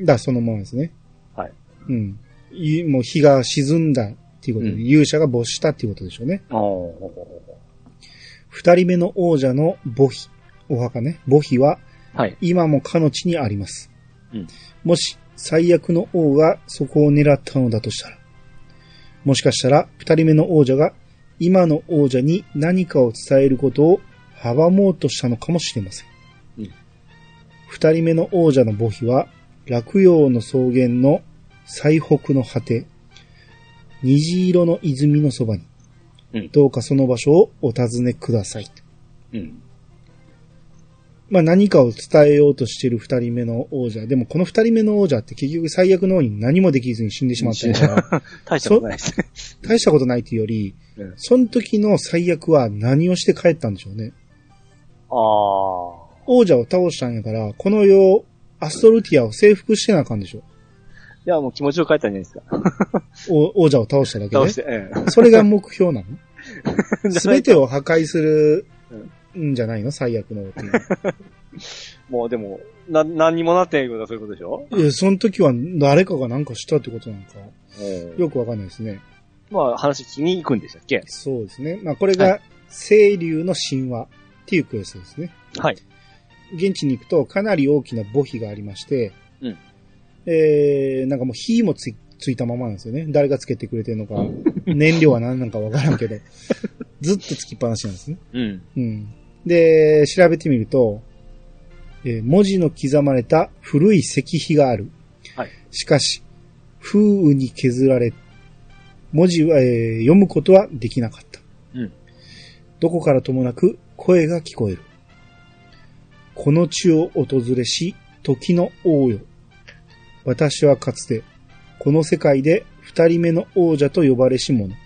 だ、そのままですね。はい。うん。いもう日が沈んだっていうことで、うん勇者が没したっていうことでしょうね。おー。二人目の王者の墓碑。お墓ね。墓碑ははい。今もかの地にあります。うんもし最悪の王がそこを狙ったのだとしたら、もしかしたら二人目の王者が今の王者に何かを伝えることを阻もうとしたのかもしれません。うん二人目の王者の墓碑は落葉の草原の最北の果て、虹色の泉のそばに、うんどうかその場所をお尋ねください。うん。まあ何かを伝えようとしている二人目の王者。でもこの二人目の王者って結局最悪の王に何もできずに死んでしまったから、大したことないですね。大したことないっていうより、うんその時の最悪は何をして帰ったんでしょうね。あー。王者を倒したんやから、この世、アストルティアを征服してなあかんでしょ。いや、もう気持ちよく帰ったんじゃないですか。お王者を倒しただけで。倒して、えそれが目標なの？え。すべてを破壊するんじゃないの？最悪の。もうでも、な、何にもなってないことはそういうことでしょ？いやその時は誰かが何かしたってことなんか、うんよくわかんないですね。まあ、話聞きに行くんでしたっけ？そうですね。まあこれはが、清流の神話っていうクエストですね。はい。現地に行くとかなり大きな墓碑がありまして、うんえー、なんかもう火もついついたままなんですよね。誰がつけてくれてるのか、燃料は何なんかわからんけど、ずっとつきっぱなしなんですね。うん。うん。で、調べてみると、えー文字の刻まれた古い石碑がある。はいしかし、風雨に削られ、文字は、えー読むことはできなかった。うんどこからともなく声が聞こえる。この地を訪れし、時の王よ。私はかつて、この世界で二人目の王者と呼ばれし者。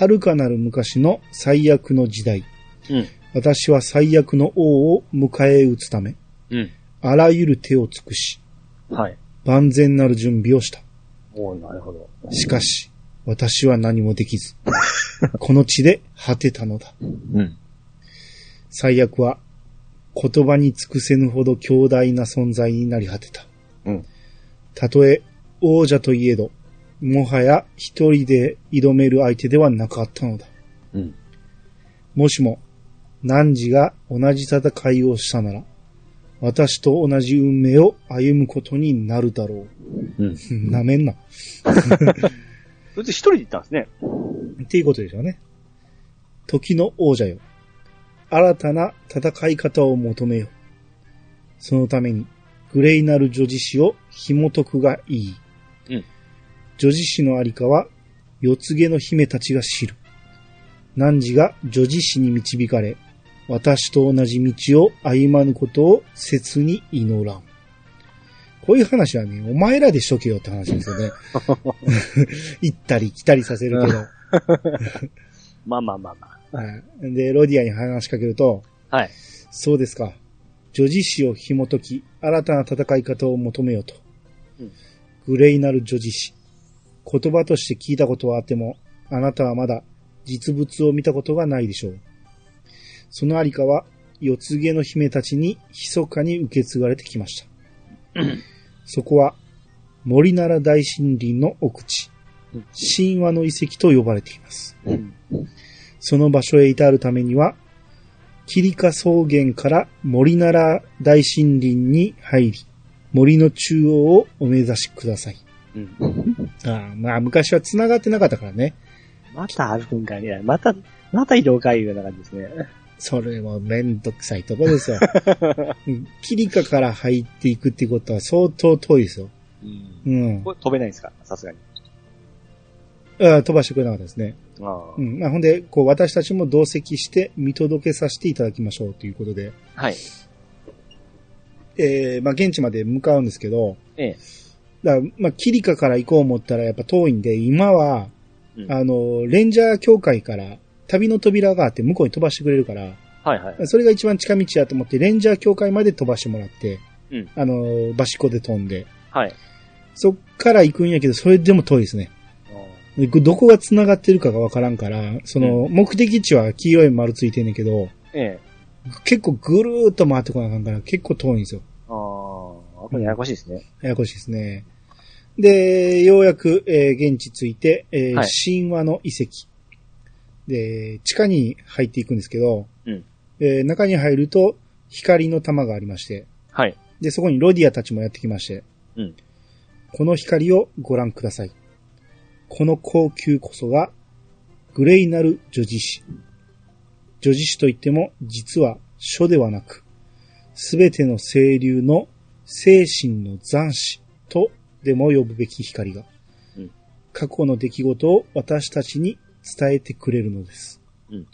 遥かなる昔の最悪の時代。うん。私は最悪の王を迎え撃つため、うん。あらゆる手を尽くし、はい。万全なる準備をした。おうなるほど。しかし、私は何もできず、この地で果てたのだ。うん。最悪は、言葉に尽くせぬほど強大な存在になり果てた。うん。たとえ王者といえど、もはや一人で挑める相手ではなかったのだ。うん。もしも、汝が同じ戦いをしたなら、私と同じ運命を歩むことになるだろうん。う。なめんな。それで一人で行ったんですね。っていうことでしょうね。時の王者よ。新たな戦い方を求めよ。そのために、グレイナル女子誌を紐解くがいい。うん女子誌のありかは、四つ毛の姫たちが知る。汝が女子誌に導かれ、私と同じ道を歩まぬことを切に祈らん。こういう話はね、お前らでしとけよって話ですよね。行ったり来たりさせるけど。まあまあまあまあ。はい。で、ロディアに話しかけると、はい。そうですか。女児史を紐解き、新たな戦い方を求めようと。うんグレイなる女児史。言葉として聞いたことはあっても、あなたはまだ実物を見たことがないでしょう。そのありかは、四つ毛の姫たちに密かに受け継がれてきました。そこは、森奈良大森林の奥地、神話の遺跡と呼ばれています。うん。その場所へ至るためには、キリカ草原から森奈良大森林に入り、森の中央をお目指しください。うん。ああまあ、昔は繋がってなかったからね。また歩くんかいや、また、また移動会いうような感じですね。それもめんどくさいとこですよ。うんキリカから入っていくってことは相当遠いですよ。うん。うん。これ飛べないんですか？さすがに。ああ飛ばしてくれなかったですね。ああうん。まあ、ほんで、こう、私たちも同席して見届けさせていただきましょうということで、はい。えー、まあ、現地まで向かうんですけど、ええ。だまあ、キリカから行こう思ったらやっぱ遠いんで、今は、うんあの、レンジャー協会から旅の扉があって向こうに飛ばしてくれるから、はいはい。それが一番近道やと思って、レンジャー協会まで飛ばしてもらって、うんあの、バシコで飛んで、はい。そっから行くんやけど、それでも遠いですね。あどこが繋がってるかがわからんから、その、目的地は黄色い丸ついてんねんけど、あええ。結構ぐるーっと回ってこなあかんから、結構遠いんですよ。ややこしいですね。ややこしいですね。で、ようやく、えー現地着いて、えーはい神話の遺跡。で、地下に入っていくんですけど、うんえー中に入ると、光の玉がありまして、はい。で、そこにロディアたちもやってきまして、うんこの光をご覧ください。この光球こそが、グレイナル女児史。女児史といっても、実は書ではなく、すべての清流の精神の残死とでも呼ぶべき光が、うん過去の出来事を私たちに伝えてくれるのです。うん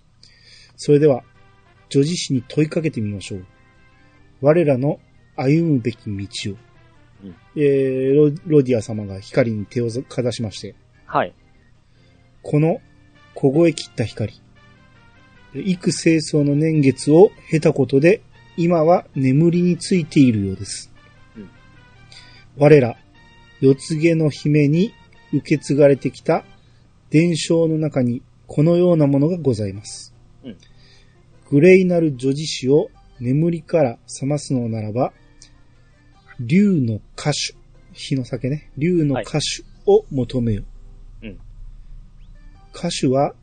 それでは、女児史に問いかけてみましょう。我らの歩むべき道を。うんえーロロディア様が光に手をかざしまして、はい。この凍え切った光、幾清掃の年月を経たことで、今は眠りについているようです。うん我ら、四つ毛の姫に受け継がれてきた伝承の中にこのようなものがございます。うんグレイなる女児史を眠りから覚ますのならば、竜の歌手、日の酒ね、竜の歌手を求めよ。うん歌手は、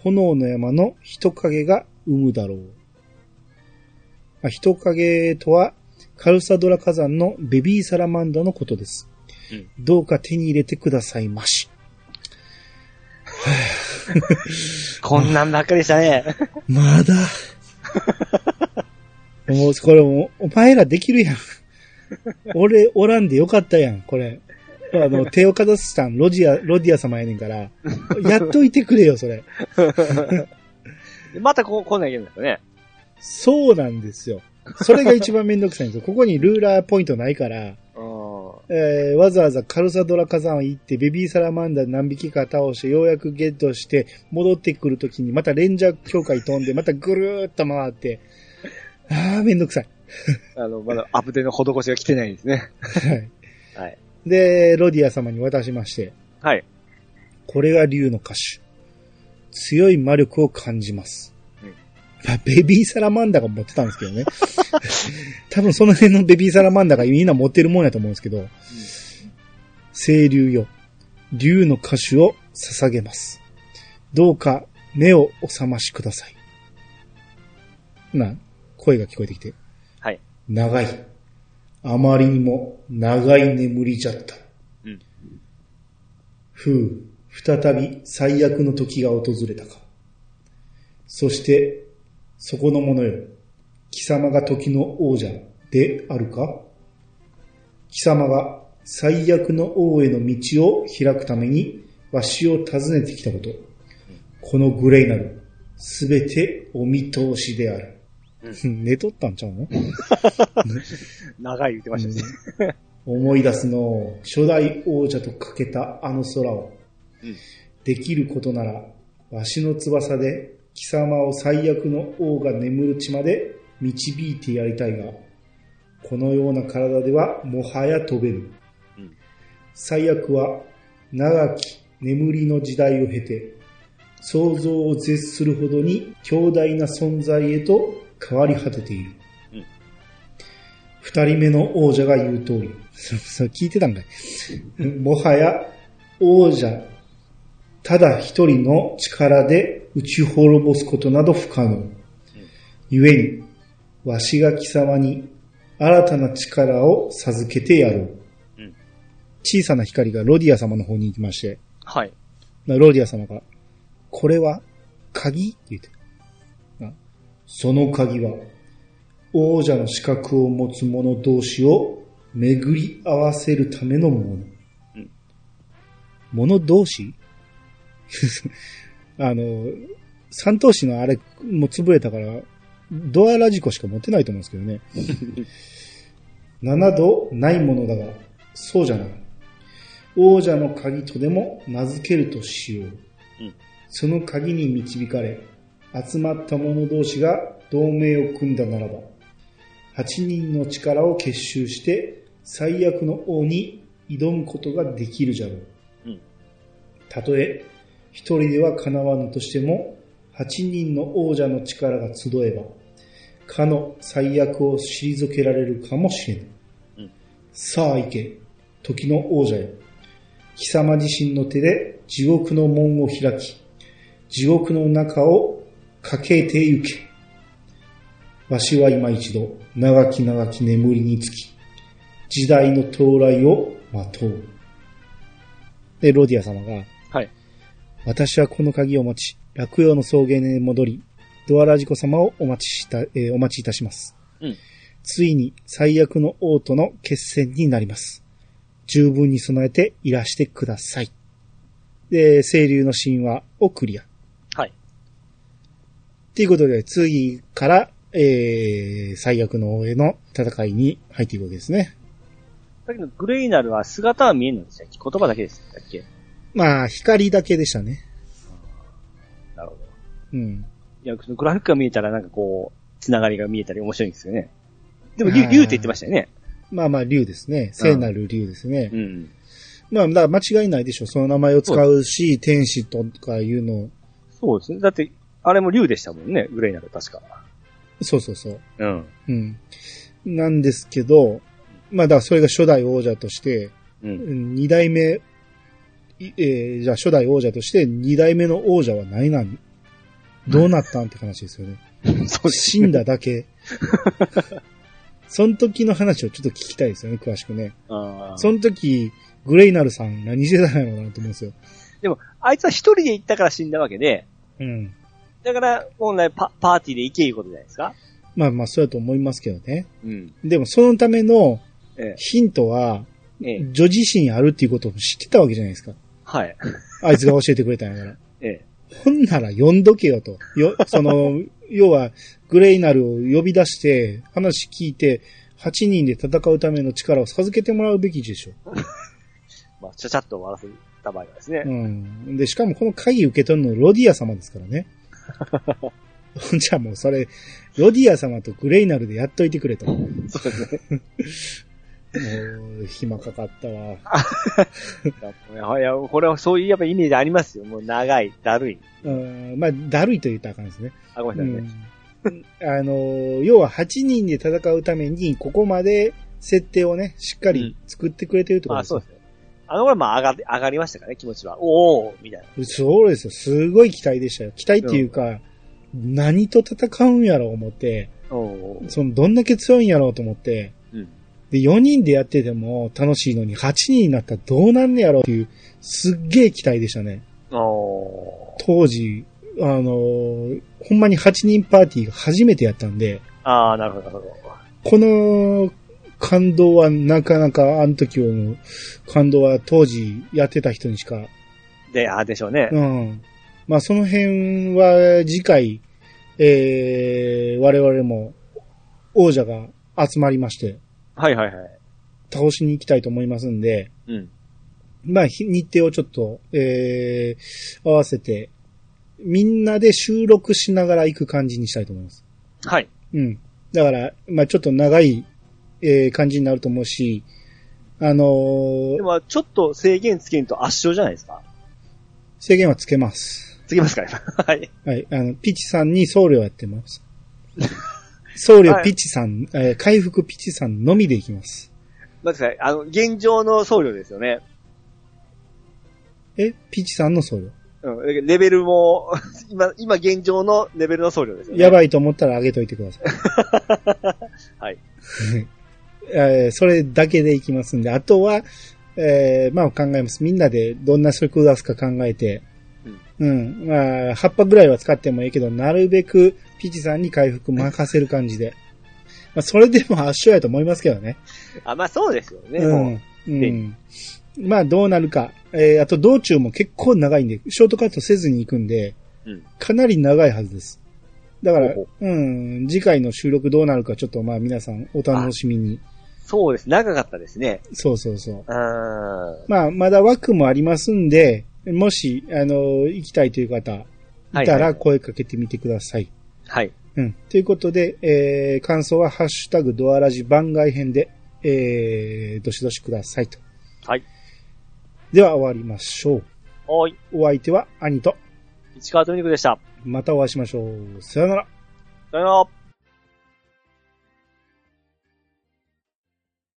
炎の山の人影が生むだろう。まあ、人影とは、カルサドラ火山のベビーサラマンダのことです。うんどうか手に入れてくださいまし。こんなんばっかりでしたね。まだ。もう、これもう、お前らできるやん。俺、おらんでよかったやん、これ。あの、手をかざすたん、ロジア、ロディア様やねんから、やっといてくれよ、それ。またこう、こんなんいんですよね。そうなんですよ。それが一番めんどくさいんですよ。ここにルーラーポイントないから、うえーわざわざカルサドラ火山行って、ベビーサラマンダー何匹か倒して、ようやくゲットして、戻ってくるときに、またレンジャー協会飛んで、またぐるーっと回って、あー、めんどくさい。ん。あの、まだアップデの施しが来てないんですね。はい。はい。で、ロディア様に渡しまして、はい。これが竜の歌手。強い魔力を感じます。ベビーサラマンダーが持ってたんですけどね。多分その辺のベビーサラマンダーがみんな持ってるもんやと思うんですけど、清流よ。竜の歌手を捧げます。どうか目をお覚ましください。な、声が聞こえてきて。はい。長い。あまりにも長い眠りじゃった。うんふう、再び最悪の時が訪れたか。そして、そこの者よ。貴様が時の王者であるか？貴様が最悪の王への道を開くためにわしを訪ねてきたこと。このグレイなる、すべてお見通しである。寝とったんちゃうの？長い言ってましたね。思い出すの、初代王者とかけたあの空を。うんできることなら、わしの翼で貴様を最悪の王が眠る地まで導いてやりたいが、このような体ではもはや飛べぬ。うん最悪は長き眠りの時代を経て、想像を絶するほどに強大な存在へと変わり果てているうん。二、人目の王者が言う通り。そそ聞いてたんかいもはや王者、ただ一人の力で打ち滅ぼすことなど不可能。故に、わしが貴様に新たな力を授けてやろう。うん小さな光がロディア様の方に行きまして、はい。ロディア様が、これは鍵って言って。なその鍵は、王者の資格を持つ者同士を巡り合わせるためのもの。うん者同士？あの、三頭士のあれも潰れたから、ドアラジコしか持ってないと思うんですけどね。7度ないものだが、そうじゃない。王者の鍵とでも名付けるとしよう。うんその鍵に導かれ、集まった者同士が同盟を組んだならば、8人の力を結集して最悪の王に挑むことができるじゃろう。うんたとえ一人では叶わぬとしても、8人の王者の力が集えば、かの最悪を退けられるかもしれぬ。うんさあ行け、時の王者よ。貴様自身の手で地獄の門を開き、地獄の中を駆けて行け。わしは今一度、長き長き眠りにつき、時代の到来を待とう。で、ロディア様が、はい。私はこの鍵を持ち、落葉の草原へ戻り、ドアラジコ様をお待ちした、えーお待ちいたします。うん。ついに最悪の王との決戦になります。十分に備えていらしてください。で、清流の神話をクリア。はい。ということで、次から、えー、最悪の王への戦いに入っていくわけですね。さっきのグレイナルは姿は見えんのでしたっけ言葉だけでしたっけ？まあ、光だけでしたね。なるほど。うん。いや、そのグラフィックが見えたらなんかこう、つながりが見えたり面白いんですよね。でも、竜、あー竜って言ってましたよね。まあまあ、竜ですね。聖なる竜ですね。うん。まあ、だから間違いないでしょ。その名前を使うし、天使とかいうの、そうですね。だって、あれも竜でしたもんね、グレイナル確か。そうそうそう。うん。うん。なんですけど、まあ、だからそれが初代王者として、う。うんん二代目、いえーじゃあ初代王者として二代目の王者は何なんどうなったんって話ですよね。そう死んだだけ。その時の話をちょっと聞きたいですよね、詳しくね。その時、グレイナルさん何してたんやろうなと思うんですよ。でも、あいつは一人で行ったから死んだわけで、うん。だから、本来パパーティーで行けいうことじゃないですか？まあまあ、そうやと思いますけどね。うん。でも、そのためのえヒントは、え。ええ。女自身あるっていうことを知ってたわけじゃないですか。はい。あいつが教えてくれたんやから。ええ。ほんなら読んどけよと。よ、その、要は、グレイナルを呼び出して、話聞いて、8人で戦うための力を授けてもらうべきでしょ。まあ、ちゃちゃっと終わらせた場合はですね。うん。で、しかもこの鍵受け取るのロディア様ですからね。じゃあもうそれ、ロディア様とグレイナルでやっといてくれと。もそうですね。う、暇かかったわ。いや、これはそういうやっぱイメージありますよ。もう長い、だるい。うん、まあ、だるいと言ったらあかんですね。あ、ごめんなさいね。うん、あの、要は8人で戦うために、ここまで設定をね、しっかり作ってくれてるってことあ、ですよ。そうですね。あの頃はまあ上が上がりましたからね、気持ちは。おーみたいな。そうですよ。すごい期待でしたよ。期待っていうか、何と戦うんやろう思って、その、どんだけ強いんやろうと思って、うん。で、4人でやってても楽しいのに、8人になったらどうなんねやろうっていう、すっげえ期待でしたね。当時、あのーほんまに8人パーティーが初めてやったんで、あー、なるほど、なるほど。この感動はなかなか、あの時の感動は当時やってた人にしか、で、あーでしょうね。うん。まあその辺は次回、えー、我々も王者が集まりまして、はいはいはい。倒しに行きたいと思いますんで、うん。まあひ日程をちょっと、えー、合わせて、みんなで収録しながら行く感じにしたいと思います。はい。うん。だから、まあちょっと長い、えー感じになると思うし、あのーでも、ちょっと制限つけんと圧勝じゃないですか。制限はつけます。つけますかね。はい。はい。あの、ピチさんに僧侶やってます。僧侶ピチさん、えー回復ピチさんのみでいきます。待ってください。あの、現状の僧侶ですよね。えピチさんの僧侶。うん。レベルも、今、今現状のレベルの僧侶ですよね。やばいと思ったら上げといてください。はい。えーそれだけでいきますんで、あとは、えーまあ考えます。みんなでどんな職出すか考えて、うん。まあ、葉っぱぐらいは使ってもいいけど、なるべくピチさんに回復任せる感じで。まあ、それでも圧勝やと思いますけどね。あ、まあそうですよね。うん。もううん。まあ、どうなるか。えーあと道中も結構長いんで、ショートカットせずに行くんで、うんかなり長いはずです。だからほうほ、うん、次回の収録どうなるかちょっとまあ皆さんお楽しみに。そうです。長かったですね。そうそうそう。うーん。まあ、まだ枠もありますんで、もし、あの、行きたいという方、いたらはいはいはい声かけてみてください。はい。うん。ということで、えー、感想はハッシュタグドアラジ番外編で、えー、どしどしくださいと。はい。では終わりましょう。おい。お相手は兄と、市川とみにくでした。またお会いしましょう。さよなら。さよなら。